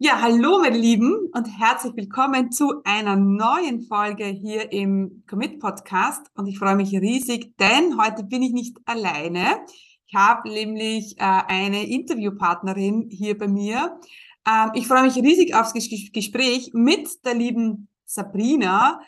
Ja, hallo meine Lieben und herzlich willkommen zu einer neuen Folge hier im Commit Podcast und ich freue mich riesig, denn heute bin ich nicht alleine. Ich habe nämlich äh, eine Interviewpartnerin hier bei mir. Ähm, ich freue mich riesig aufs Ges Gespräch mit der lieben Sabrina,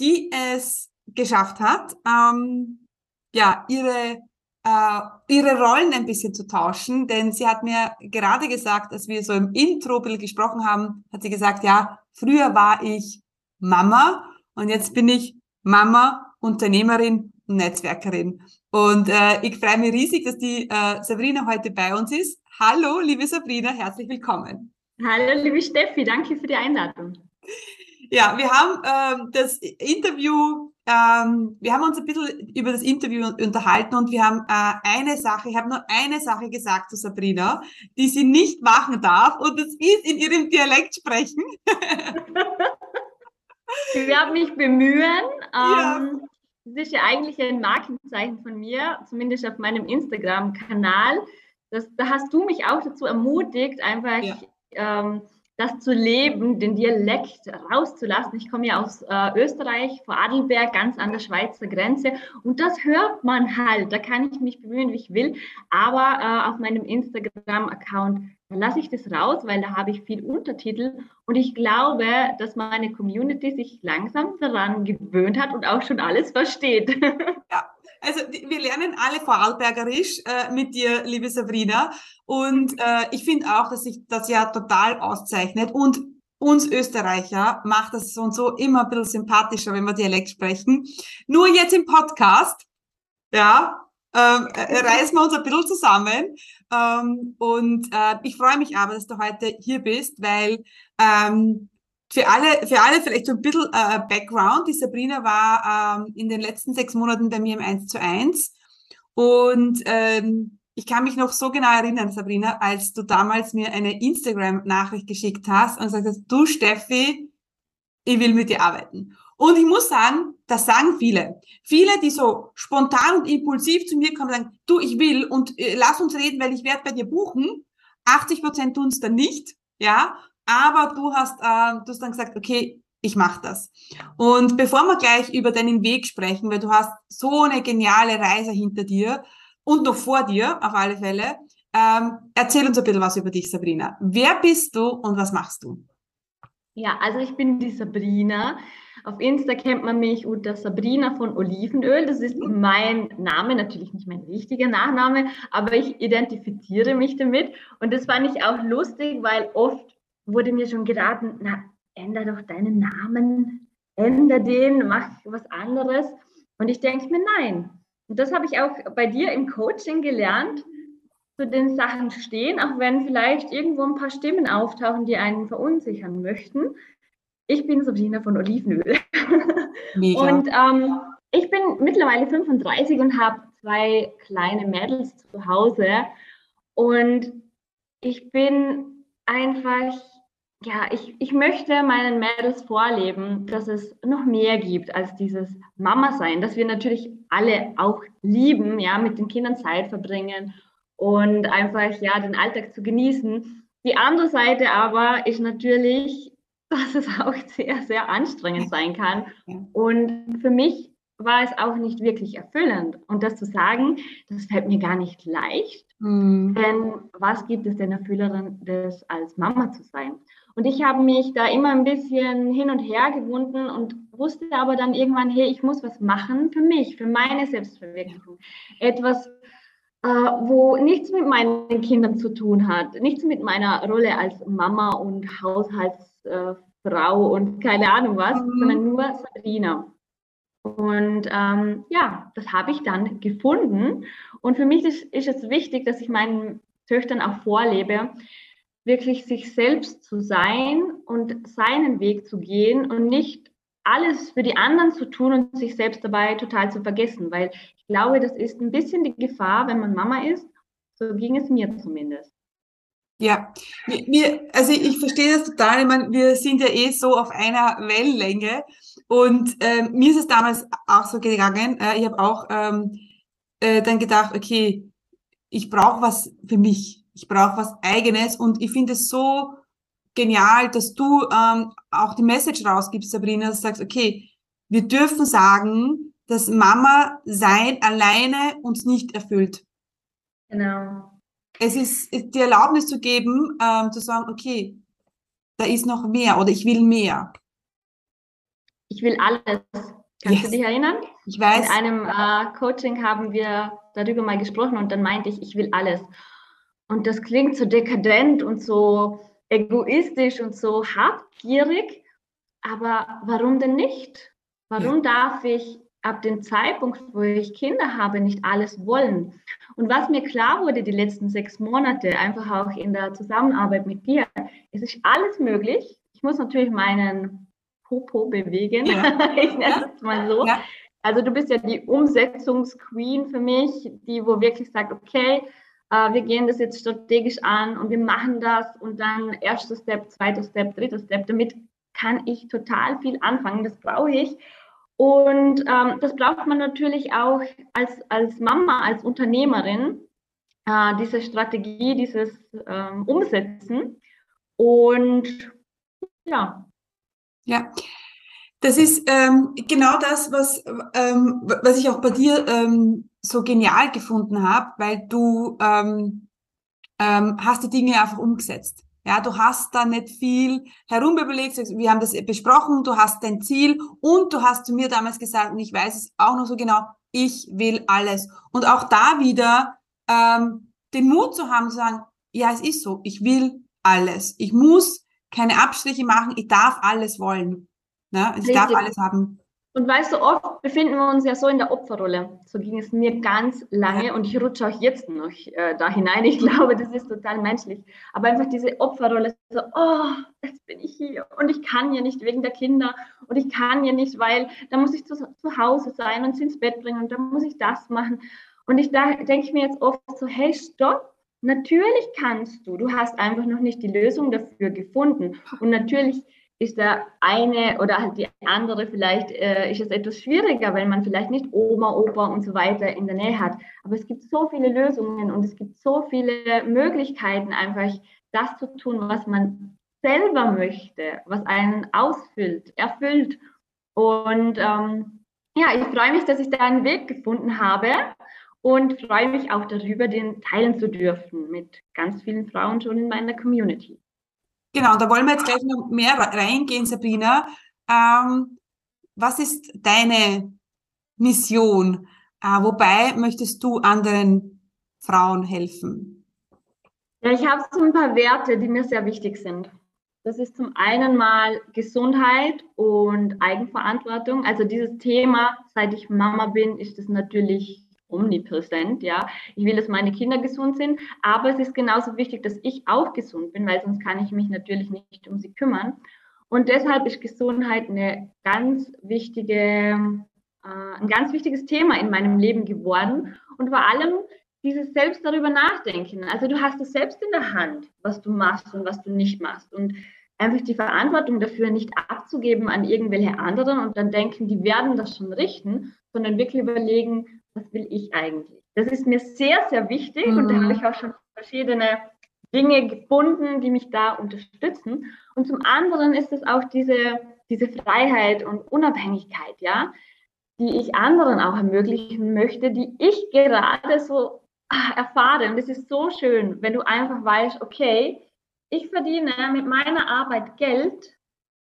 die es geschafft hat, ähm, ja, ihre äh, ihre Rollen ein bisschen zu tauschen, denn sie hat mir gerade gesagt, als wir so im Intro gesprochen haben, hat sie gesagt, ja, früher war ich Mama und jetzt bin ich Mama, Unternehmerin und Netzwerkerin. Und äh, ich freue mich riesig, dass die äh, Sabrina heute bei uns ist. Hallo, liebe Sabrina, herzlich willkommen. Hallo, liebe Steffi, danke für die Einladung. Ja, wir haben äh, das Interview ähm, wir haben uns ein bisschen über das Interview unterhalten und wir haben äh, eine Sache, ich habe nur eine Sache gesagt zu Sabrina, die sie nicht machen darf und das ist in ihrem Dialekt sprechen. ich werde mich bemühen. Ja. Ähm, das ist ja eigentlich ein Markenzeichen von mir, zumindest auf meinem Instagram-Kanal. Da hast du mich auch dazu ermutigt, einfach ja. ähm, das zu leben, den Dialekt rauszulassen. Ich komme ja aus äh, Österreich, vor Adelberg, ganz an der Schweizer Grenze. Und das hört man halt. Da kann ich mich bemühen, wie ich will. Aber äh, auf meinem Instagram-Account lasse ich das raus, weil da habe ich viel Untertitel. Und ich glaube, dass meine Community sich langsam daran gewöhnt hat und auch schon alles versteht. Ja, also wir lernen alle Vorarlbergerisch äh, mit dir, liebe Sabrina. Und äh, ich finde auch, dass sich das ja total auszeichnet. Und uns Österreicher macht das so und so immer ein bisschen sympathischer, wenn wir Dialekt sprechen. Nur jetzt im Podcast, ja, ähm, äh, reißen wir uns ein bisschen zusammen. Ähm, und äh, ich freue mich aber, dass du heute hier bist, weil ähm, für alle, für alle vielleicht so ein bisschen äh, Background. Die Sabrina war ähm, in den letzten sechs Monaten bei mir im 1 zu 1. Und ähm, ich kann mich noch so genau erinnern, Sabrina, als du damals mir eine Instagram-Nachricht geschickt hast und gesagt hast, du Steffi, ich will mit dir arbeiten. Und ich muss sagen, das sagen viele. Viele, die so spontan und impulsiv zu mir kommen, sagen, du, ich will und äh, lass uns reden, weil ich werde bei dir buchen. 80 Prozent tun es dann nicht, ja. Aber du hast, äh, du hast dann gesagt, okay, ich mache das. Und bevor wir gleich über deinen Weg sprechen, weil du hast so eine geniale Reise hinter dir und noch vor dir, auf alle Fälle, ähm, erzähl uns ein bisschen was über dich, Sabrina. Wer bist du und was machst du? Ja, also ich bin die Sabrina. Auf Insta kennt man mich unter Sabrina von Olivenöl. Das ist mein Name, natürlich nicht mein richtiger Nachname, aber ich identifiziere mich damit. Und das fand ich auch lustig, weil oft wurde mir schon geraten, na, änder doch deinen Namen, änder den, mach was anderes. Und ich denke mir, nein. Und das habe ich auch bei dir im Coaching gelernt, zu den Sachen stehen, auch wenn vielleicht irgendwo ein paar Stimmen auftauchen, die einen verunsichern möchten. Ich bin Sabrina von Olivenöl. Mega. Und ähm, ich bin mittlerweile 35 und habe zwei kleine Mädels zu Hause. Und ich bin einfach ja, ich, ich möchte meinen Mädels vorleben, dass es noch mehr gibt als dieses Mama-Sein, dass wir natürlich alle auch lieben, ja, mit den Kindern Zeit verbringen und einfach, ja, den Alltag zu genießen. Die andere Seite aber ist natürlich, dass es auch sehr, sehr anstrengend sein kann. Und für mich war es auch nicht wirklich erfüllend. Und das zu sagen, das fällt mir gar nicht leicht. Mhm. Denn was gibt es denn Erfüllerendes als Mama zu sein? Und ich habe mich da immer ein bisschen hin und her gewunden und wusste aber dann irgendwann, hey, ich muss was machen für mich, für meine Selbstverwirklichung. Etwas, äh, wo nichts mit meinen Kindern zu tun hat, nichts mit meiner Rolle als Mama und Haushaltsfrau und keine Ahnung was, mhm. sondern nur Sabrina. Und ähm, ja, das habe ich dann gefunden. Und für mich ist, ist es wichtig, dass ich meinen Töchtern auch vorlebe, wirklich sich selbst zu sein und seinen Weg zu gehen und nicht alles für die anderen zu tun und sich selbst dabei total zu vergessen, weil ich glaube, das ist ein bisschen die Gefahr, wenn man Mama ist. So ging es mir zumindest. Ja, wir, also ich verstehe das total. Ich meine, wir sind ja eh so auf einer Wellenlänge und äh, mir ist es damals auch so gegangen. Äh, ich habe auch ähm, äh, dann gedacht, okay, ich brauche was für mich ich brauche was Eigenes und ich finde es so genial, dass du ähm, auch die Message rausgibst, Sabrina, dass du sagst, okay, wir dürfen sagen, dass Mama sein alleine uns nicht erfüllt. Genau. Es ist, die Erlaubnis zu geben, ähm, zu sagen, okay, da ist noch mehr oder ich will mehr. Ich will alles. Kannst yes. du dich erinnern? Ich weiß. In einem äh, Coaching haben wir darüber mal gesprochen und dann meinte ich, ich will alles. Und das klingt so dekadent und so egoistisch und so habgierig. Aber warum denn nicht? Warum darf ich ab dem Zeitpunkt, wo ich Kinder habe, nicht alles wollen? Und was mir klar wurde die letzten sechs Monate, einfach auch in der Zusammenarbeit mit dir, es ist alles möglich. Ich muss natürlich meinen Popo bewegen. Ja. ich nenne es mal so. Ja. Also du bist ja die Umsetzungsqueen für mich, die wo wirklich sagt, okay, äh, wir gehen das jetzt strategisch an und wir machen das und dann erster Step, zweiter Step, dritter Step. Damit kann ich total viel anfangen. Das brauche ich. Und ähm, das braucht man natürlich auch als, als Mama, als Unternehmerin, äh, diese Strategie, dieses ähm, Umsetzen. Und ja. Ja, das ist ähm, genau das, was, ähm, was ich auch bei dir ähm, so genial gefunden habe, weil du ähm, ähm, hast die Dinge einfach umgesetzt. Ja, du hast da nicht viel herumüberlegt, wir haben das besprochen, du hast dein Ziel und du hast zu mir damals gesagt, und ich weiß es auch noch so genau, ich will alles. Und auch da wieder ähm, den Mut zu haben, zu sagen, ja, es ist so, ich will alles. Ich muss keine Abstriche machen, ich darf alles wollen. Ne? Ich Richtig. darf alles haben. Und weißt du, oft befinden wir uns ja so in der Opferrolle. So ging es mir ganz lange und ich rutsche auch jetzt noch äh, da hinein. Ich glaube, das ist total menschlich. Aber einfach diese Opferrolle, so, oh, jetzt bin ich hier und ich kann ja nicht wegen der Kinder und ich kann ja nicht, weil da muss ich zu, zu Hause sein und sie ins Bett bringen und da muss ich das machen. Und ich da denke ich mir jetzt oft so, hey, stopp, Natürlich kannst du, du hast einfach noch nicht die Lösung dafür gefunden. Und natürlich ist der eine oder halt die andere vielleicht, äh, ist es etwas schwieriger, weil man vielleicht nicht Oma, Opa und so weiter in der Nähe hat. Aber es gibt so viele Lösungen und es gibt so viele Möglichkeiten, einfach das zu tun, was man selber möchte, was einen ausfüllt, erfüllt. Und ähm, ja, ich freue mich, dass ich da einen Weg gefunden habe und freue mich auch darüber, den teilen zu dürfen mit ganz vielen Frauen schon in meiner Community. Genau, da wollen wir jetzt gleich noch mehr reingehen, Sabrina. Ähm, was ist deine Mission? Äh, wobei möchtest du anderen Frauen helfen? Ja, ich habe so ein paar Werte, die mir sehr wichtig sind. Das ist zum einen mal Gesundheit und Eigenverantwortung. Also dieses Thema, seit ich Mama bin, ist es natürlich omnipräsent, ja. Ich will, dass meine Kinder gesund sind, aber es ist genauso wichtig, dass ich auch gesund bin, weil sonst kann ich mich natürlich nicht um sie kümmern. Und deshalb ist Gesundheit eine ganz wichtige, äh, ein ganz wichtiges Thema in meinem Leben geworden. Und vor allem dieses selbst darüber nachdenken. Also du hast es selbst in der Hand, was du machst und was du nicht machst. Und einfach die Verantwortung dafür nicht abzugeben an irgendwelche anderen und dann denken, die werden das schon richten, sondern wirklich überlegen, was will ich eigentlich? Das ist mir sehr, sehr wichtig mhm. und da habe ich auch schon verschiedene Dinge gefunden, die mich da unterstützen. Und zum anderen ist es auch diese, diese Freiheit und Unabhängigkeit, ja, die ich anderen auch ermöglichen möchte, die ich gerade so ah, erfahre. Und es ist so schön, wenn du einfach weißt, okay, ich verdiene mit meiner Arbeit Geld,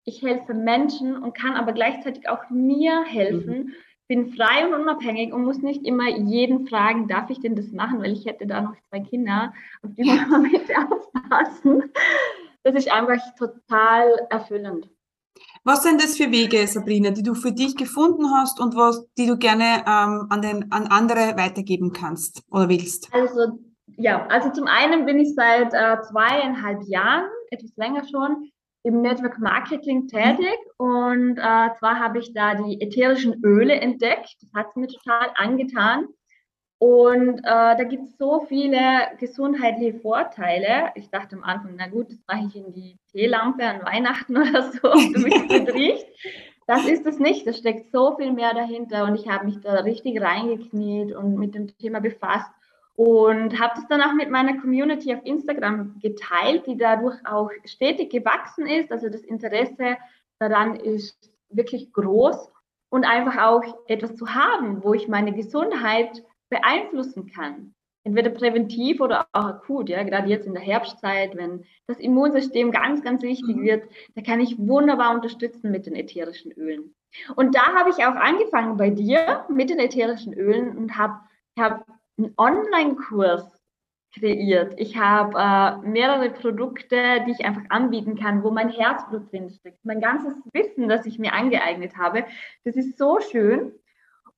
ich helfe Menschen und kann aber gleichzeitig auch mir helfen, mhm bin frei und unabhängig und muss nicht immer jeden fragen, darf ich denn das machen, weil ich hätte da noch zwei Kinder, auf die muss man mit aufpassen. Das ist einfach total erfüllend. Was sind das für Wege, Sabrina, die du für dich gefunden hast und was, die du gerne ähm, an, den, an andere weitergeben kannst oder willst? Also ja, also zum einen bin ich seit äh, zweieinhalb Jahren, etwas länger schon, im Network Marketing tätig und äh, zwar habe ich da die ätherischen Öle entdeckt. Das hat mir total angetan. Und äh, da gibt es so viele gesundheitliche Vorteile. Ich dachte am Anfang, na gut, das mache ich in die Teelampe an Weihnachten oder so, damit es gut riecht. Das ist es nicht. Da steckt so viel mehr dahinter und ich habe mich da richtig reingekniet und mit dem Thema befasst. Und habe das dann auch mit meiner Community auf Instagram geteilt, die dadurch auch stetig gewachsen ist. Also das Interesse daran ist wirklich groß und einfach auch etwas zu haben, wo ich meine Gesundheit beeinflussen kann. Entweder präventiv oder auch akut, ja, gerade jetzt in der Herbstzeit, wenn das Immunsystem ganz, ganz wichtig mhm. wird, da kann ich wunderbar unterstützen mit den ätherischen Ölen. Und da habe ich auch angefangen bei dir mit den ätherischen Ölen und habe hab einen Online-Kurs kreiert. Ich habe äh, mehrere Produkte, die ich einfach anbieten kann, wo mein Herzblut drinsteckt. Mein ganzes Wissen, das ich mir angeeignet habe, das ist so schön.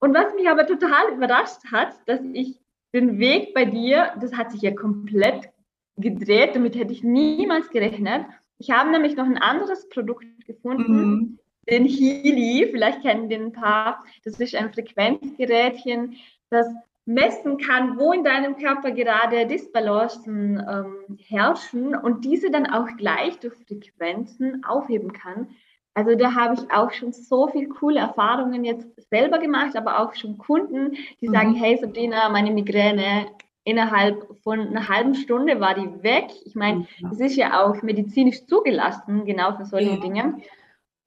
Und was mich aber total überrascht hat, dass ich den Weg bei dir, das hat sich ja komplett gedreht, damit hätte ich niemals gerechnet. Ich habe nämlich noch ein anderes Produkt gefunden, mhm. den Healy, vielleicht kennen den ein paar. Das ist ein Frequenzgerätchen, das messen kann, wo in deinem Körper gerade Disbalancen ähm, herrschen und diese dann auch gleich durch Frequenzen aufheben kann. Also da habe ich auch schon so viel coole Erfahrungen jetzt selber gemacht, aber auch schon Kunden, die mhm. sagen, hey Sabrina, meine Migräne innerhalb von einer halben Stunde war die weg. Ich meine, es ist ja auch medizinisch zugelassen, genau für solche ja. Dinge.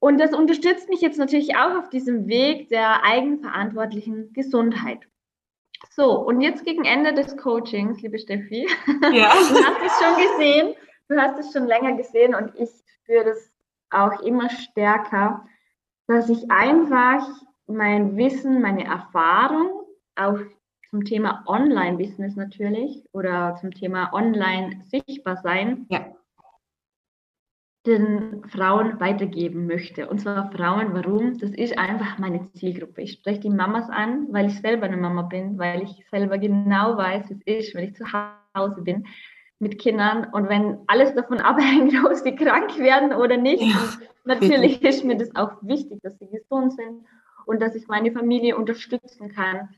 Und das unterstützt mich jetzt natürlich auch auf diesem Weg der eigenverantwortlichen Gesundheit. So, und jetzt gegen Ende des Coachings, liebe Steffi, ja. du hast es schon gesehen, du hast es schon länger gesehen und ich spüre das auch immer stärker, dass ich einfach mein Wissen, meine Erfahrung, auch zum Thema Online-Business natürlich oder zum Thema Online sichtbar sein, ja den Frauen weitergeben möchte. Und zwar Frauen, warum? Das ist einfach meine Zielgruppe. Ich spreche die Mamas an, weil ich selber eine Mama bin, weil ich selber genau weiß, wie es ist, wenn ich zu Hause bin mit Kindern und wenn alles davon abhängt, ob sie krank werden oder nicht. Ja, natürlich ist mir das auch wichtig, dass sie gesund sind und dass ich meine Familie unterstützen kann.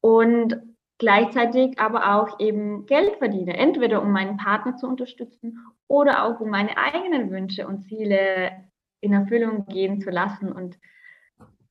Und gleichzeitig aber auch eben Geld verdiene, entweder um meinen Partner zu unterstützen oder auch um meine eigenen Wünsche und Ziele in Erfüllung gehen zu lassen. Und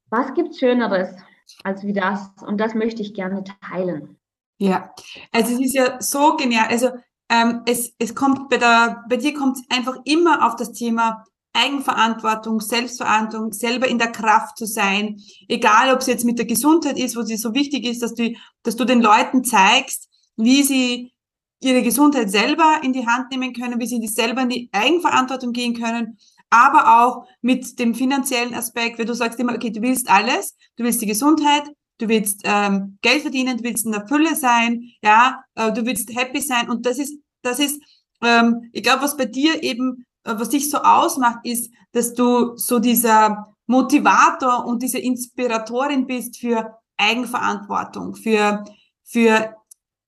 was gibt Schöneres als wie das? Und das möchte ich gerne teilen. Ja, also es ist ja so genial. Also ähm, es, es kommt bei, der, bei dir kommt es einfach immer auf das Thema Eigenverantwortung, Selbstverantwortung, selber in der Kraft zu sein, egal ob es jetzt mit der Gesundheit ist, wo sie so wichtig ist, dass du, dass du den Leuten zeigst, wie sie ihre Gesundheit selber in die Hand nehmen können, wie sie die selber in die Eigenverantwortung gehen können, aber auch mit dem finanziellen Aspekt, weil du sagst immer, okay, du willst alles, du willst die Gesundheit, du willst ähm, Geld verdienen, du willst in der Fülle sein, ja, äh, du willst happy sein. Und das ist, das ist, ähm, ich glaube, was bei dir eben was dich so ausmacht, ist, dass du so dieser Motivator und diese Inspiratorin bist für Eigenverantwortung, für, für,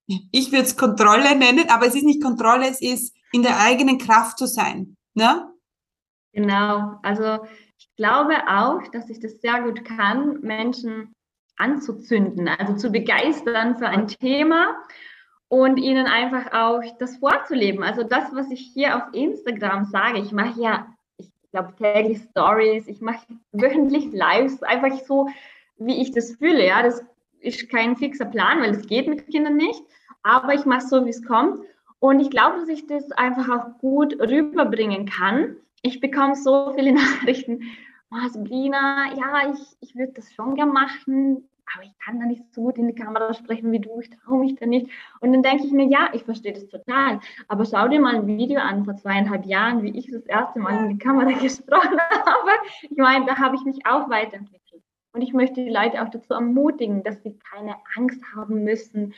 ich würde es Kontrolle nennen, aber es ist nicht Kontrolle, es ist in der eigenen Kraft zu sein. Ne? Genau, also ich glaube auch, dass ich das sehr gut kann, Menschen anzuzünden, also zu begeistern für ein Thema und ihnen einfach auch das vorzuleben. Also das, was ich hier auf Instagram sage, ich mache ja, ich glaube, täglich Stories, ich mache wöchentlich Lives, einfach so, wie ich das fühle. Ja, das ist kein fixer Plan, weil das geht mit Kindern nicht, aber ich mache so, wie es kommt. Und ich glaube, dass ich das einfach auch gut rüberbringen kann. Ich bekomme so viele Nachrichten. Oh, Sabrina, ja, ich, ich würde das schon gerne machen aber ich kann da nicht so gut in die Kamera sprechen wie du, ich traue mich da nicht. Und dann denke ich mir, ja, ich verstehe das total. Aber schau dir mal ein Video an vor zweieinhalb Jahren, wie ich das erste Mal in die Kamera gesprochen habe. Ich meine, da habe ich mich auch weiterentwickelt. Und ich möchte die Leute auch dazu ermutigen, dass sie keine Angst haben müssen,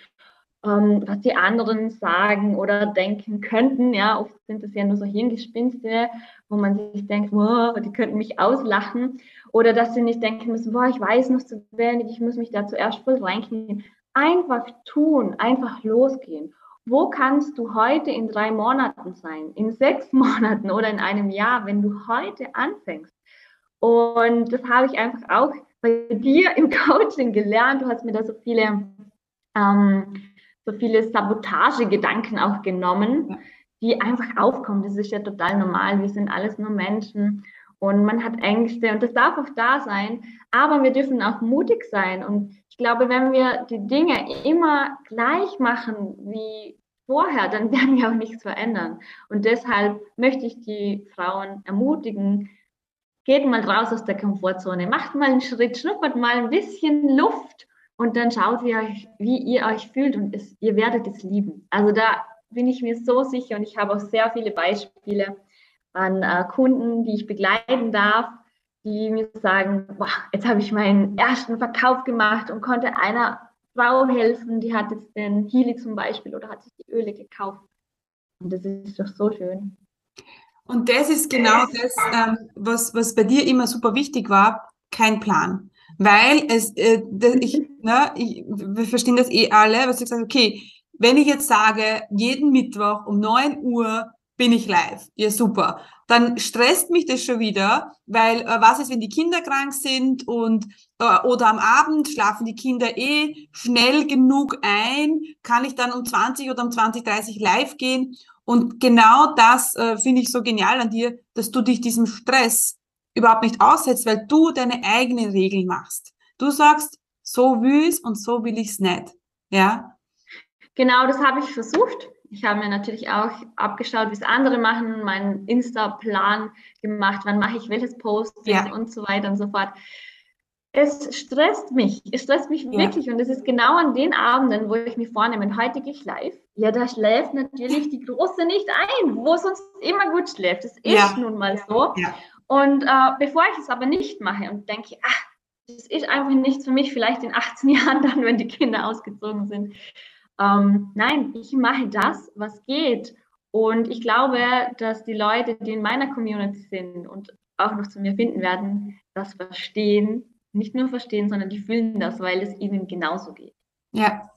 ähm, was die anderen sagen oder denken könnten. Ja, oft sind das ja nur so Hirngespinste, wo man sich denkt, oh, die könnten mich auslachen. Oder dass sie nicht denken müssen, boah, ich weiß noch zu wenig, ich muss mich da zuerst voll reinknien. Einfach tun, einfach losgehen. Wo kannst du heute in drei Monaten sein, in sechs Monaten oder in einem Jahr, wenn du heute anfängst? Und das habe ich einfach auch bei dir im Coaching gelernt. Du hast mir da so viele ähm, so viele Sabotagegedanken auch genommen, die einfach aufkommen. Das ist ja total normal. Wir sind alles nur Menschen. und man hat Ängste und das darf auch da sein, aber wir dürfen auch mutig sein und ich glaube, wenn wir die Dinge immer gleich machen wie vorher, dann werden wir auch nichts verändern. Und deshalb möchte ich die Frauen ermutigen, geht mal raus aus der Komfortzone, macht mal einen Schritt, schnuppert mal ein bisschen Luft und dann schaut, wie, euch, wie ihr euch fühlt und es, ihr werdet es lieben. Also da bin ich mir so sicher und ich habe auch sehr viele Beispiele an äh, Kunden, die ich begleiten darf, die mir sagen, boah, jetzt habe ich meinen ersten Verkauf gemacht und konnte einer Frau helfen, die hat jetzt den Healy zum Beispiel oder hat sich die Öle gekauft. Und das ist doch so schön. Und das ist genau das, ähm, was, was bei dir immer super wichtig war, kein Plan. Weil es, äh, ich, ne, ich, wir verstehen das eh alle, was ich sage, okay, wenn ich jetzt sage, jeden Mittwoch um 9 Uhr bin ich live. Ja, super. Dann stresst mich das schon wieder, weil äh, was ist, wenn die Kinder krank sind und äh, oder am Abend schlafen die Kinder eh schnell genug ein, kann ich dann um 20 oder um 20, 30 live gehen. Und genau das äh, finde ich so genial an dir, dass du dich diesem Stress überhaupt nicht aussetzt, weil du deine eigenen Regeln machst. Du sagst, so will ich's und so will ich's nicht. Ja? Genau, das habe ich versucht ich habe mir natürlich auch abgeschaut, wie es andere machen, meinen Insta-Plan gemacht, wann mache ich welches Post ja. und so weiter und so fort. Es stresst mich, es stresst mich ja. wirklich und es ist genau an den Abenden, wo ich mir vornehme, heute gehe ich live. Ja, da schläft natürlich die Große nicht ein, wo sonst immer gut schläft. Das ist ja. nun mal so. Und äh, bevor ich es aber nicht mache und denke, ach, das ist einfach nichts für mich, vielleicht in 18 Jahren dann, wenn die Kinder ausgezogen sind, ähm, nein, ich mache das, was geht. Und ich glaube, dass die Leute, die in meiner Community sind und auch noch zu mir finden werden, das verstehen, nicht nur verstehen, sondern die fühlen das, weil es ihnen genauso geht. Ja.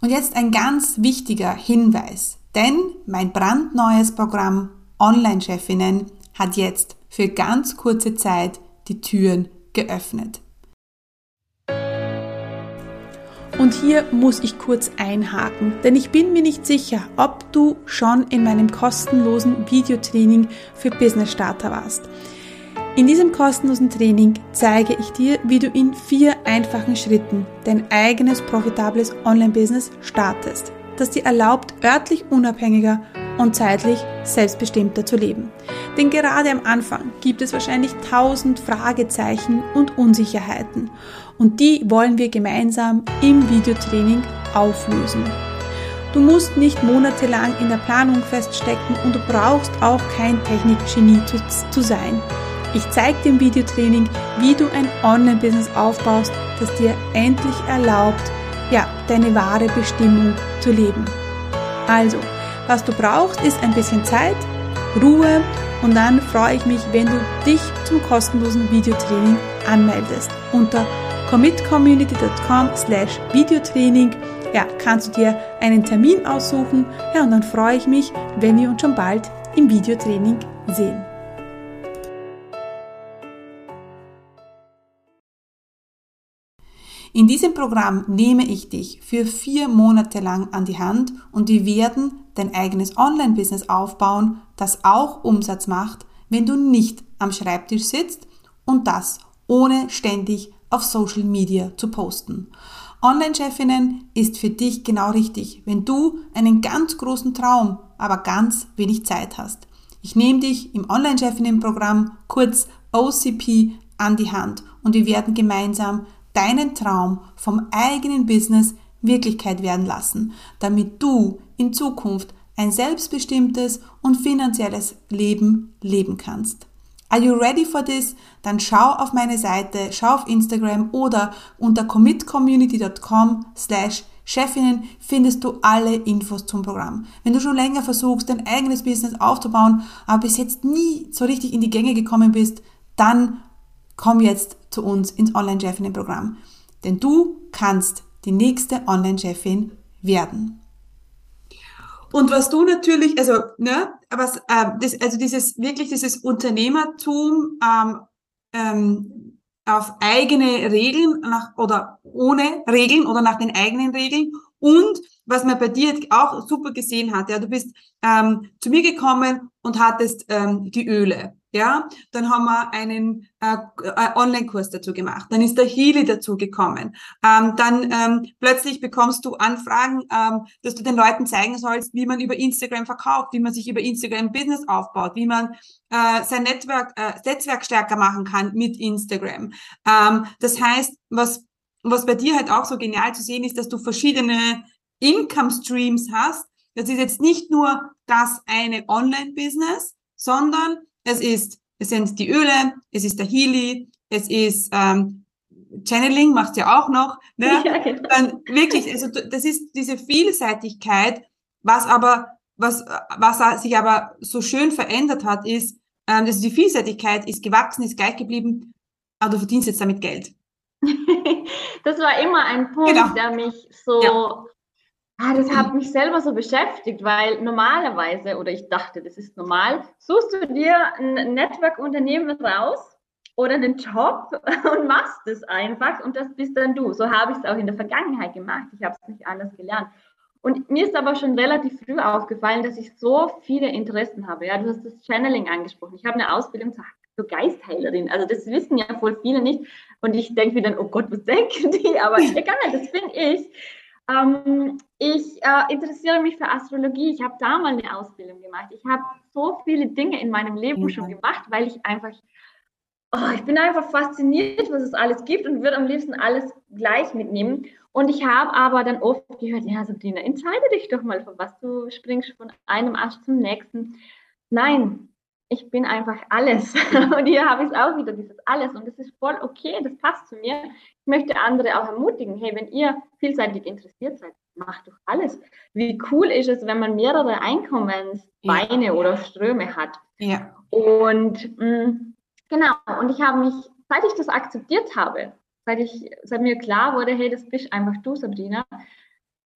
Und jetzt ein ganz wichtiger Hinweis, denn mein brandneues Programm Online-Chefinnen hat jetzt für ganz kurze Zeit die Türen geöffnet. Und hier muss ich kurz einhaken, denn ich bin mir nicht sicher, ob du schon in meinem kostenlosen Videotraining für Business Starter warst. In diesem kostenlosen Training zeige ich dir, wie du in vier einfachen Schritten dein eigenes profitables Online-Business startest, das dir erlaubt, örtlich unabhängiger und zeitlich selbstbestimmter zu leben. Denn gerade am Anfang gibt es wahrscheinlich tausend Fragezeichen und Unsicherheiten und die wollen wir gemeinsam im Videotraining auflösen. Du musst nicht monatelang in der Planung feststecken und du brauchst auch kein Technikgenie zu, zu sein. Ich zeige dir im Videotraining, wie du ein Online-Business aufbaust, das dir endlich erlaubt, ja, deine wahre Bestimmung zu leben. Also, was du brauchst, ist ein bisschen Zeit, Ruhe und dann freue ich mich, wenn du dich zum kostenlosen Videotraining anmeldest unter commitcommunity.com slash Videotraining. Ja, kannst du dir einen Termin aussuchen. Ja, und dann freue ich mich, wenn wir uns schon bald im Videotraining sehen. In diesem Programm nehme ich dich für vier Monate lang an die Hand und wir werden dein eigenes Online-Business aufbauen, das auch Umsatz macht, wenn du nicht am Schreibtisch sitzt und das ohne ständig auf Social Media zu posten. Online-Chefinnen ist für dich genau richtig, wenn du einen ganz großen Traum, aber ganz wenig Zeit hast. Ich nehme dich im Online-Chefinnen-Programm, kurz OCP, an die Hand und wir werden gemeinsam deinen Traum vom eigenen Business Wirklichkeit werden lassen, damit du in Zukunft ein selbstbestimmtes und finanzielles Leben leben kannst. Are you ready for this? Dann schau auf meine Seite, schau auf Instagram oder unter commitcommunity.com slash Chefinnen findest du alle Infos zum Programm. Wenn du schon länger versuchst, dein eigenes Business aufzubauen, aber bis jetzt nie so richtig in die Gänge gekommen bist, dann komm jetzt zu uns ins Online-Chefinnen-Programm. Denn du kannst die nächste Online-Chefin werden. Und was du natürlich, also, ne, was, äh, das, also dieses, wirklich dieses Unternehmertum ähm, ähm, auf eigene Regeln nach, oder ohne Regeln oder nach den eigenen Regeln und was man bei dir auch super gesehen hat, ja, du bist ähm, zu mir gekommen und hattest ähm, die Öle. Ja, dann haben wir einen äh, äh, Online-Kurs dazu gemacht. Dann ist der Healy dazu gekommen. Ähm, dann ähm, plötzlich bekommst du Anfragen, ähm, dass du den Leuten zeigen sollst, wie man über Instagram verkauft, wie man sich über Instagram Business aufbaut, wie man äh, sein Netzwerk, äh, Netzwerk stärker machen kann mit Instagram. Ähm, das heißt, was was bei dir halt auch so genial zu sehen ist, dass du verschiedene Income Streams hast. Das ist jetzt nicht nur das eine Online-Business, sondern es ist, es sind die Öle, es ist der Healy, es ist ähm, Channeling, macht ja auch noch. Ne? Ja, genau. Dann wirklich, also das ist diese Vielseitigkeit, was aber, was, was sich aber so schön verändert hat, ist, ähm, also die Vielseitigkeit ist gewachsen, ist gleich geblieben, aber du verdienst jetzt damit Geld. das war immer ein Punkt, genau. der mich so ja. Ah, das hat mich selber so beschäftigt, weil normalerweise, oder ich dachte, das ist normal, suchst du dir ein Network-Unternehmen raus oder einen Job und machst es einfach und das bist dann du. So habe ich es auch in der Vergangenheit gemacht. Ich habe es nicht anders gelernt. Und mir ist aber schon relativ früh aufgefallen, dass ich so viele Interessen habe. Ja, du hast das Channeling angesprochen. Ich habe eine Ausbildung zur, zur Geistheilerin. Also das wissen ja voll viele nicht. Und ich denke mir dann, oh Gott, was denken die? Aber egal, das bin ich. Ähm, ich äh, interessiere mich für Astrologie. Ich habe da mal eine Ausbildung gemacht. Ich habe so viele Dinge in meinem Leben mhm. schon gemacht, weil ich einfach, oh, ich bin einfach fasziniert, was es alles gibt und würde am liebsten alles gleich mitnehmen. Und ich habe aber dann oft gehört, ja, Sabrina, entscheide dich doch mal, von was du springst von einem Ast zum nächsten. Nein, ich bin einfach alles. Und hier habe ich es auch wieder, dieses alles. Und das ist voll okay, das passt zu mir. Ich möchte andere auch ermutigen, hey, wenn ihr vielseitig interessiert seid, macht doch alles. Wie cool ist es, wenn man mehrere Einkommensbeine ja. oder Ströme hat. Ja. Und mh, mm, genau, und ich habe mich, seit ich das akzeptiert habe, seit, ich, seit mir klar wurde, hey, das bist einfach du, Sabrina,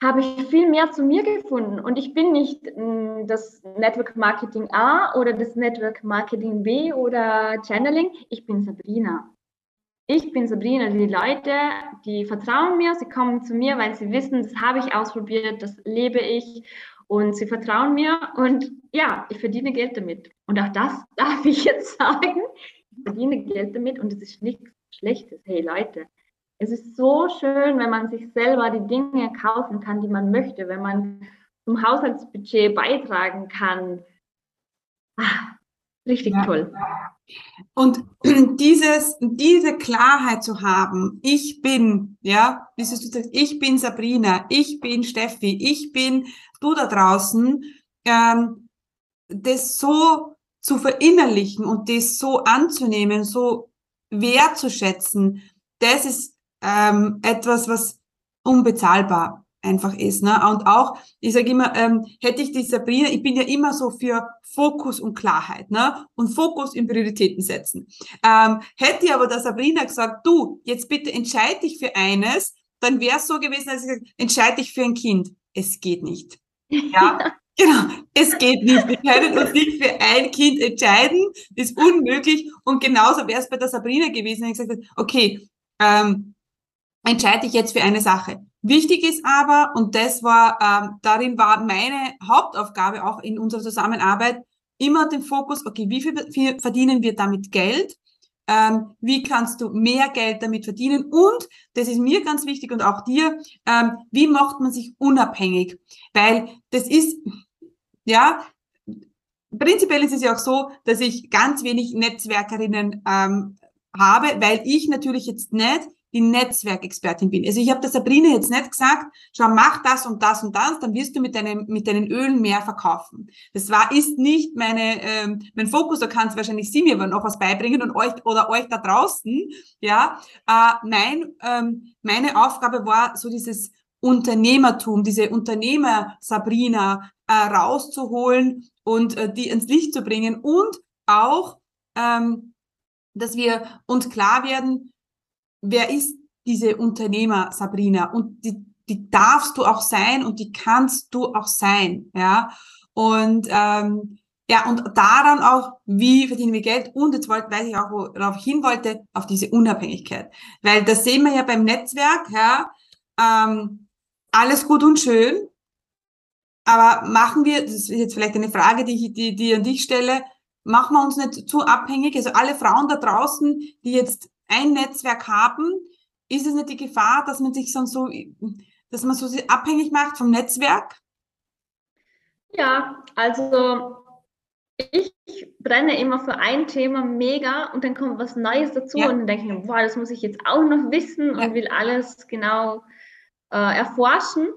habe ich viel mehr zu mir gefunden. Und ich bin nicht mh, hm, das Network Marketing A oder das Network Marketing B oder Channeling. Ich bin Sabrina. Ich bin Sabrina. Die Leute, die vertrauen mir, sie kommen zu mir, weil sie wissen, das habe ich ausprobiert, das lebe ich und sie vertrauen mir. Und ja, ich verdiene Geld damit. Und auch das darf ich jetzt sagen. Ich verdiene Geld damit und es ist nichts Schlechtes. Hey Leute, es ist so schön, wenn man sich selber die Dinge kaufen kann, die man möchte, wenn man zum Haushaltsbudget beitragen kann. Ah, richtig ja. toll. Und dieses, diese Klarheit zu haben, ich bin, ja, sagst, ich bin Sabrina, ich bin Steffi, ich bin du da draußen, ähm, das so zu verinnerlichen und das so anzunehmen, so wertzuschätzen, das ist ähm, etwas, was unbezahlbar einfach ist. Ne? Und auch, ich sage immer, ähm, hätte ich die Sabrina, ich bin ja immer so für Fokus und Klarheit ne? und Fokus in Prioritäten setzen. Ähm, hätte aber der Sabrina gesagt, du, jetzt bitte entscheide dich für eines, dann wäre es so gewesen, dass ich gesagt, entscheide dich für ein Kind. Es geht nicht. Ja, genau, es geht nicht. Wir können uns nicht für ein Kind entscheiden, ist unmöglich. Und genauso wäre es bei der Sabrina gewesen, wenn ich gesagt habe, okay, ähm, entscheide ich jetzt für eine Sache. Wichtig ist aber, und das war, ähm, darin war meine Hauptaufgabe auch in unserer Zusammenarbeit, immer den Fokus, okay, wie viel verdienen wir damit Geld? Ähm, wie kannst du mehr Geld damit verdienen? Und, das ist mir ganz wichtig und auch dir, ähm, wie macht man sich unabhängig? Weil das ist, ja, prinzipiell ist es ja auch so, dass ich ganz wenig Netzwerkerinnen ähm, habe, weil ich natürlich jetzt nicht die Netzwerkexpertin bin. Also ich habe der Sabrina jetzt nicht gesagt, schau, mach das und das und das, dann wirst du mit deinen, mit deinen Ölen mehr verkaufen. Das war, ist nicht meine, ähm, mein Fokus, da kannst wahrscheinlich sie mir aber noch was beibringen und euch oder euch da draußen, ja. Äh, mein, ähm, meine Aufgabe war so dieses Unternehmertum, diese Unternehmer Sabrina äh, rauszuholen und äh, die ins Licht zu bringen und auch, ähm, dass wir uns klar werden, wer ist diese Unternehmer Sabrina und die, die darfst du auch sein und die kannst du auch sein, ja. Und ähm, ja, und daran auch, wie verdienen wir Geld? Und jetzt wollte, weiß ich auch, worauf ich hin wollte, auf diese Unabhängigkeit. Weil das sehen wir ja beim Netzwerk, ja, ähm, alles gut und schön, aber machen wir, das ist jetzt vielleicht eine Frage, die ich die, die an dich stelle, machen wir uns nicht zu abhängig? Also alle Frauen da draußen, die jetzt ein Netzwerk haben, ist es nicht die Gefahr, dass man sich so, dass man so abhängig macht vom Netzwerk? Ja, also ich brenne immer für ein Thema mega und dann kommt was Neues dazu ja. und dann denke ich, boah, das muss ich jetzt auch noch wissen ja. und will alles genau äh, erforschen.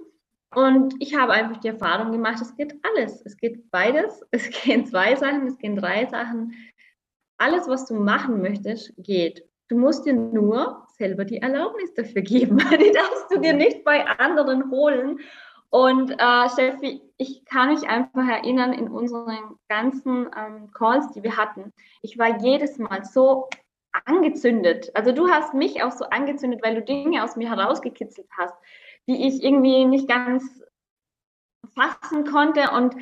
Und ich habe einfach die Erfahrung gemacht, es geht alles. Es geht beides. Es gehen zwei Sachen, es gehen drei Sachen. Alles, was du machen möchtest, geht. Du musst dir nur selber die Erlaubnis dafür geben. Die darfst du dir nicht bei anderen holen. Und äh, Steffi, ich kann mich einfach erinnern in unseren ganzen ähm, Calls, die wir hatten. Ich war jedes Mal so angezündet. Also du hast mich auch so angezündet, weil du Dinge aus mir herausgekitzelt hast die ich irgendwie nicht ganz fassen konnte. Und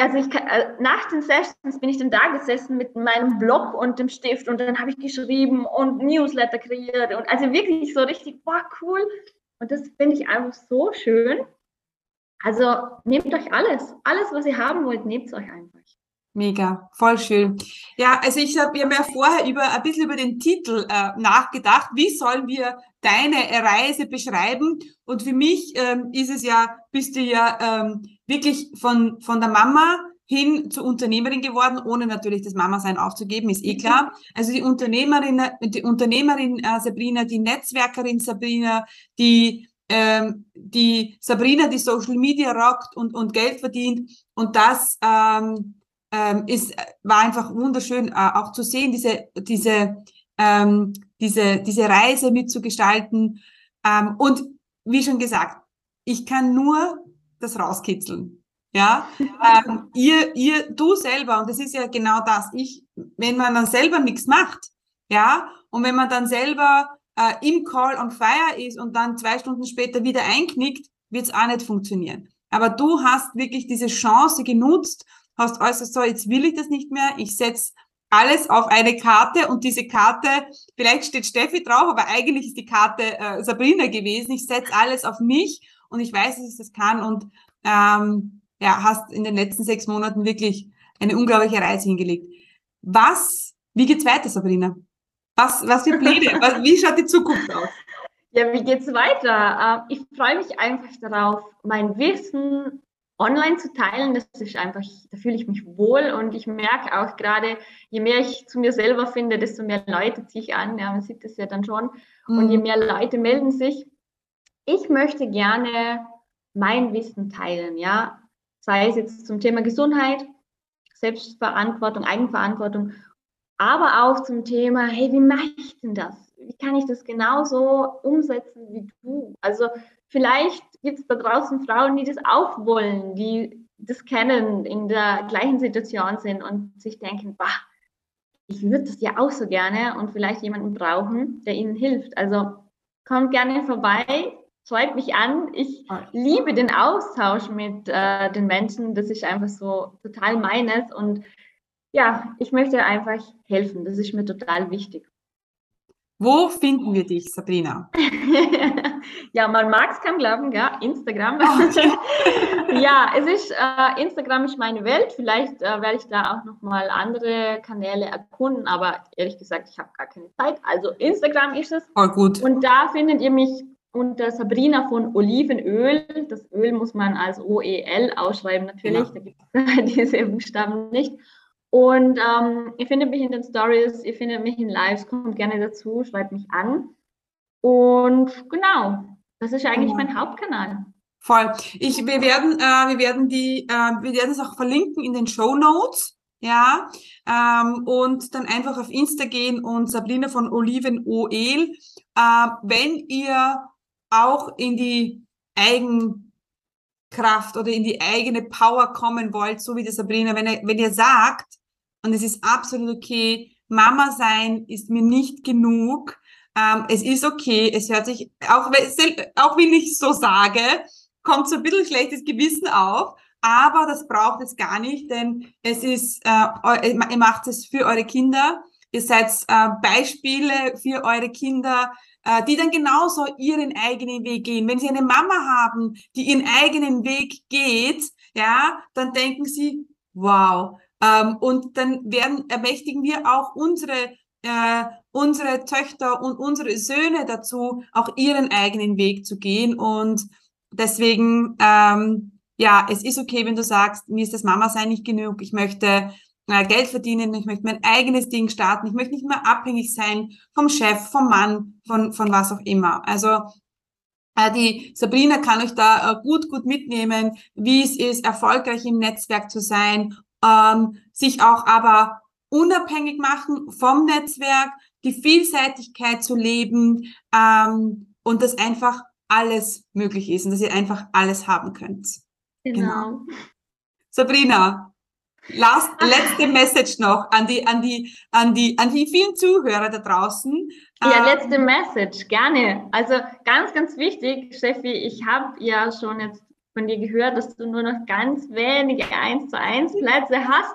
also ich äh, nach den Sessions bin ich dann da gesessen mit meinem Blog und dem Stift und dann habe ich geschrieben und Newsletter kreiert und also wirklich so richtig, boah, cool. Und das finde ich einfach so schön. Also nehmt euch alles, alles, was ihr haben wollt, nehmt es euch einfach. Mega, voll schön. Ja, also ich habe ja vorher über ein bisschen über den Titel äh, nachgedacht. Wie sollen wir deine Reise beschreiben? Und für mich ähm, ist es ja, bist du ja ähm, wirklich von von der Mama hin zur Unternehmerin geworden, ohne natürlich das Mama-Sein aufzugeben, ist eh mhm. klar. Also die Unternehmerin, die Unternehmerin äh, Sabrina, die Netzwerkerin Sabrina, die ähm, die Sabrina, die Social Media rockt und, und Geld verdient und das ähm, ähm, ist, war einfach wunderschön, äh, auch zu sehen, diese, diese, ähm, diese, diese Reise mitzugestalten. Ähm, und wie schon gesagt, ich kann nur das rauskitzeln. Ja, ähm, ihr, ihr, du selber, und das ist ja genau das, ich, wenn man dann selber nichts macht, ja, und wenn man dann selber äh, im Call on Fire ist und dann zwei Stunden später wieder einknickt, wird es auch nicht funktionieren. Aber du hast wirklich diese Chance genutzt hast äußerst so, jetzt will ich das nicht mehr, ich setze alles auf eine Karte und diese Karte, vielleicht steht Steffi drauf, aber eigentlich ist die Karte äh, Sabrina gewesen. Ich setze alles auf mich und ich weiß, dass ich das kann und ähm, ja, hast in den letzten sechs Monaten wirklich eine unglaubliche Reise hingelegt. Was, wie geht's weiter, Sabrina? Was, was für Pläne? was, wie schaut die Zukunft aus? Ja, wie geht's weiter? Äh, ich freue mich einfach darauf, mein Wissen online zu teilen, das ist einfach, da fühle ich mich wohl und ich merke auch gerade, je mehr ich zu mir selber finde, desto mehr Leute ziehe ich an. Ja, man sieht das ja dann schon. Mhm. Und je mhm. mehr Leute melden sich. Ich möchte gerne mein Wissen teilen, ja. Sei es jetzt zum Thema Gesundheit, Selbstverantwortung, Eigenverantwortung, aber auch zum Thema, hey, wie mache ich denn das? Wie kann ich das genauso umsetzen wie du? Also vielleicht gibt es da draußen Frauen, die das auch wollen, die das kennen, in der gleichen Situation sind und sich denken, bah, ich würde das ja auch so gerne und vielleicht jemanden brauchen, der ihnen hilft. Also kommt gerne vorbei, schreibt mich an. Ich liebe den Austausch mit äh, den Menschen. Das ist einfach so total meines. Und ja, ich möchte einfach helfen. Das ist mir total wichtig. Wo finden wir dich, Sabrina? ja, man mag es kaum glauben, ja, Instagram. Ja, es ist, äh, Instagram ist meine Welt. Vielleicht äh, werde ich da auch nochmal andere Kanäle erkunden, aber ehrlich gesagt, ich habe gar keine Zeit. Also Instagram ist es. Oh, gut. Und da findet ihr mich unter Sabrina von Olivenöl. Das Öl muss man als O-E-L ausschreiben natürlich. Genau. Da gibt es diese Buchstaben nicht. Und ähm, ihr findet mich in den Stories, ihr findet mich in Lives, kommt gerne dazu, schreibt mich an. Und genau, das ist eigentlich mein Hauptkanal. Voll. Ich, wir werden, äh, wir werden die, äh, wir werden es auch verlinken in den Show Notes. Ja, ähm, und dann einfach auf Insta gehen und Sabrina von Oliven Oel. Äh, wenn ihr auch in die Eigen Kraft oder in die eigene Power kommen wollt, so wie die Sabrina, wenn ihr, wenn ihr sagt, und es ist absolut okay, Mama sein ist mir nicht genug, ähm, es ist okay, es hört sich, auch, auch wenn ich so sage, kommt so ein bisschen schlechtes Gewissen auf, aber das braucht es gar nicht, denn es ist, äh, ihr macht es für eure Kinder, ihr seid äh, Beispiele für eure Kinder, äh, die dann genauso ihren eigenen Weg gehen. Wenn Sie eine Mama haben, die ihren eigenen Weg geht, ja, dann denken Sie, wow. Ähm, und dann werden ermächtigen wir auch unsere äh, unsere Töchter und unsere Söhne dazu, auch ihren eigenen Weg zu gehen. Und deswegen, ähm, ja, es ist okay, wenn du sagst, mir ist das Mama sein nicht genug. Ich möchte Geld verdienen, ich möchte mein eigenes Ding starten, ich möchte nicht mehr abhängig sein vom Chef, vom Mann, von, von was auch immer. Also äh, die Sabrina kann euch da äh, gut, gut mitnehmen, wie es ist, erfolgreich im Netzwerk zu sein, ähm, sich auch aber unabhängig machen vom Netzwerk, die Vielseitigkeit zu leben ähm, und dass einfach alles möglich ist und dass ihr einfach alles haben könnt. Genau. genau. Sabrina, last, letzte Message noch an die, an die, an die, an die vielen Zuhörer da draußen. Ja, ähm, letzte Message, gerne. Also ganz, ganz wichtig, Steffi, ich habe ja schon jetzt von dir gehört, dass du nur noch ganz wenige 1 zu 1 Plätze hast.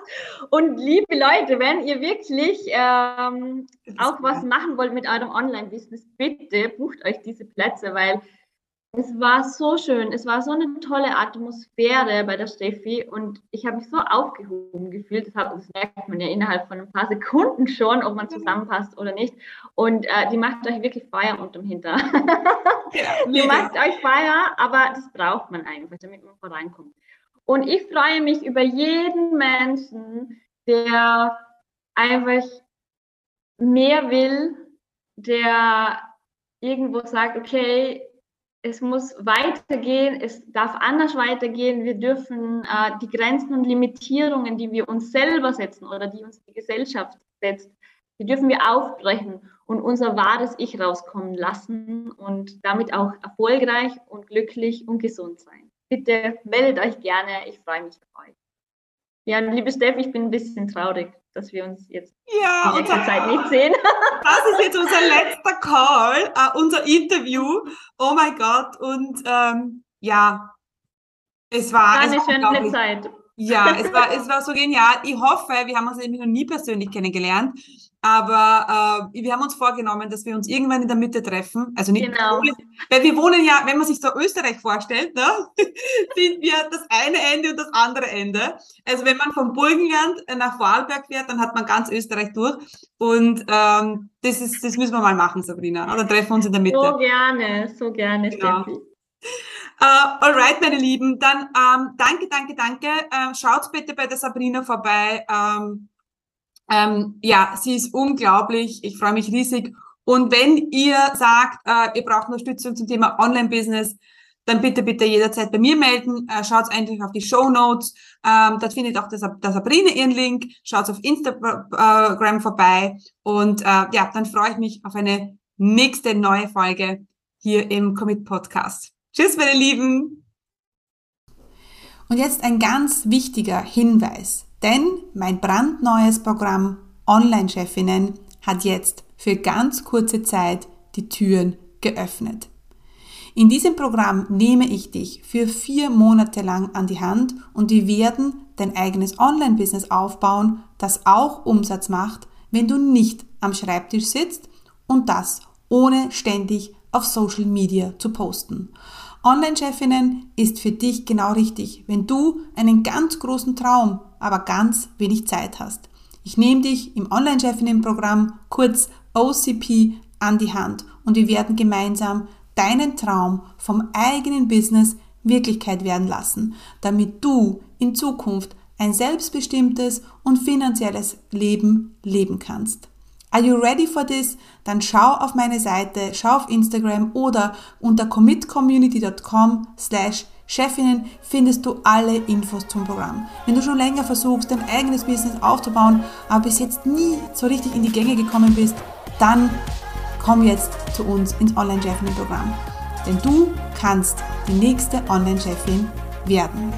Und liebe Leute, wenn ihr wirklich ähm, auch was machen wollt mit eurem Online-Business, bitte bucht euch diese Plätze, weil es war so schön, es war so eine tolle Atmosphäre bei der Steffi und ich habe mich so aufgehoben gefühlt. Das, das, merkt man ja innerhalb von ein paar Sekunden schon, ob man zusammenpasst oder nicht. Und äh, die macht euch wirklich Feuer unterm Hinter. Die macht euch Feuer, aber das braucht man einfach, damit man vorankommt. Und ich freue mich über jeden Menschen, der einfach mehr will, der irgendwo sagt, okay, es muss weitergehen, es darf anders weitergehen. Wir dürfen äh, die Grenzen und Limitierungen, die wir uns selber setzen oder die uns die Gesellschaft setzt, die dürfen wir aufbrechen und unser wahres Ich rauskommen lassen und damit auch erfolgreich und glücklich und gesund sein. Bitte meldet euch gerne, ich freue mich auf euch. Ja, liebe Steph, ich bin ein bisschen traurig, dass wir uns jetzt ja, in nächster Zeit nicht sehen. Das ist jetzt unser letzter Call, uh, unser Interview. Oh mein Gott. Und ähm, ja, es war, war eine schöne Zeit. Ja, es war, es war so genial. Ich hoffe, wir haben uns nämlich noch nie persönlich kennengelernt, aber äh, wir haben uns vorgenommen, dass wir uns irgendwann in der Mitte treffen. Also nicht, genau. weil wir wohnen ja, wenn man sich so Österreich vorstellt, ne, sind wir das eine Ende und das andere Ende. Also wenn man vom Burgenland nach Vorarlberg fährt, dann hat man ganz Österreich durch. Und ähm, das ist, das müssen wir mal machen, Sabrina. Oder treffen wir uns in der Mitte. So gerne, so gerne, genau. Steffi. Uh, alright, meine Lieben, dann ähm, danke, danke, danke. Äh, schaut bitte bei der Sabrina vorbei. Ähm, ähm, ja, sie ist unglaublich. Ich freue mich riesig. Und wenn ihr sagt, äh, ihr braucht Unterstützung zum Thema Online-Business, dann bitte, bitte jederzeit bei mir melden. Äh, schaut einfach auf die Show Notes. Ähm, dort findet auch der, Sabrina ihren Link. Schaut auf Instagram vorbei. Und äh, ja, dann freue ich mich auf eine nächste neue Folge hier im Commit Podcast. Tschüss, meine Lieben. Und jetzt ein ganz wichtiger Hinweis, denn mein brandneues Programm Online-Chefinnen hat jetzt für ganz kurze Zeit die Türen geöffnet. In diesem Programm nehme ich dich für vier Monate lang an die Hand und wir werden dein eigenes Online-Business aufbauen, das auch Umsatz macht, wenn du nicht am Schreibtisch sitzt und das ohne ständig auf Social Media zu posten. Online-Chefinnen ist für dich genau richtig, wenn du einen ganz großen Traum, aber ganz wenig Zeit hast. Ich nehme dich im Online-Chefinnen-Programm, kurz OCP, an die Hand und wir werden gemeinsam deinen Traum vom eigenen Business Wirklichkeit werden lassen, damit du in Zukunft ein selbstbestimmtes und finanzielles Leben leben kannst. Are you ready for this? Dann schau auf meine Seite, schau auf Instagram oder unter commitcommunity.com slash Chefinnen findest du alle Infos zum Programm. Wenn du schon länger versuchst, dein eigenes Business aufzubauen, aber bis jetzt nie so richtig in die Gänge gekommen bist, dann komm jetzt zu uns ins Online-Chefinnen-Programm. Denn du kannst die nächste Online-Chefin werden.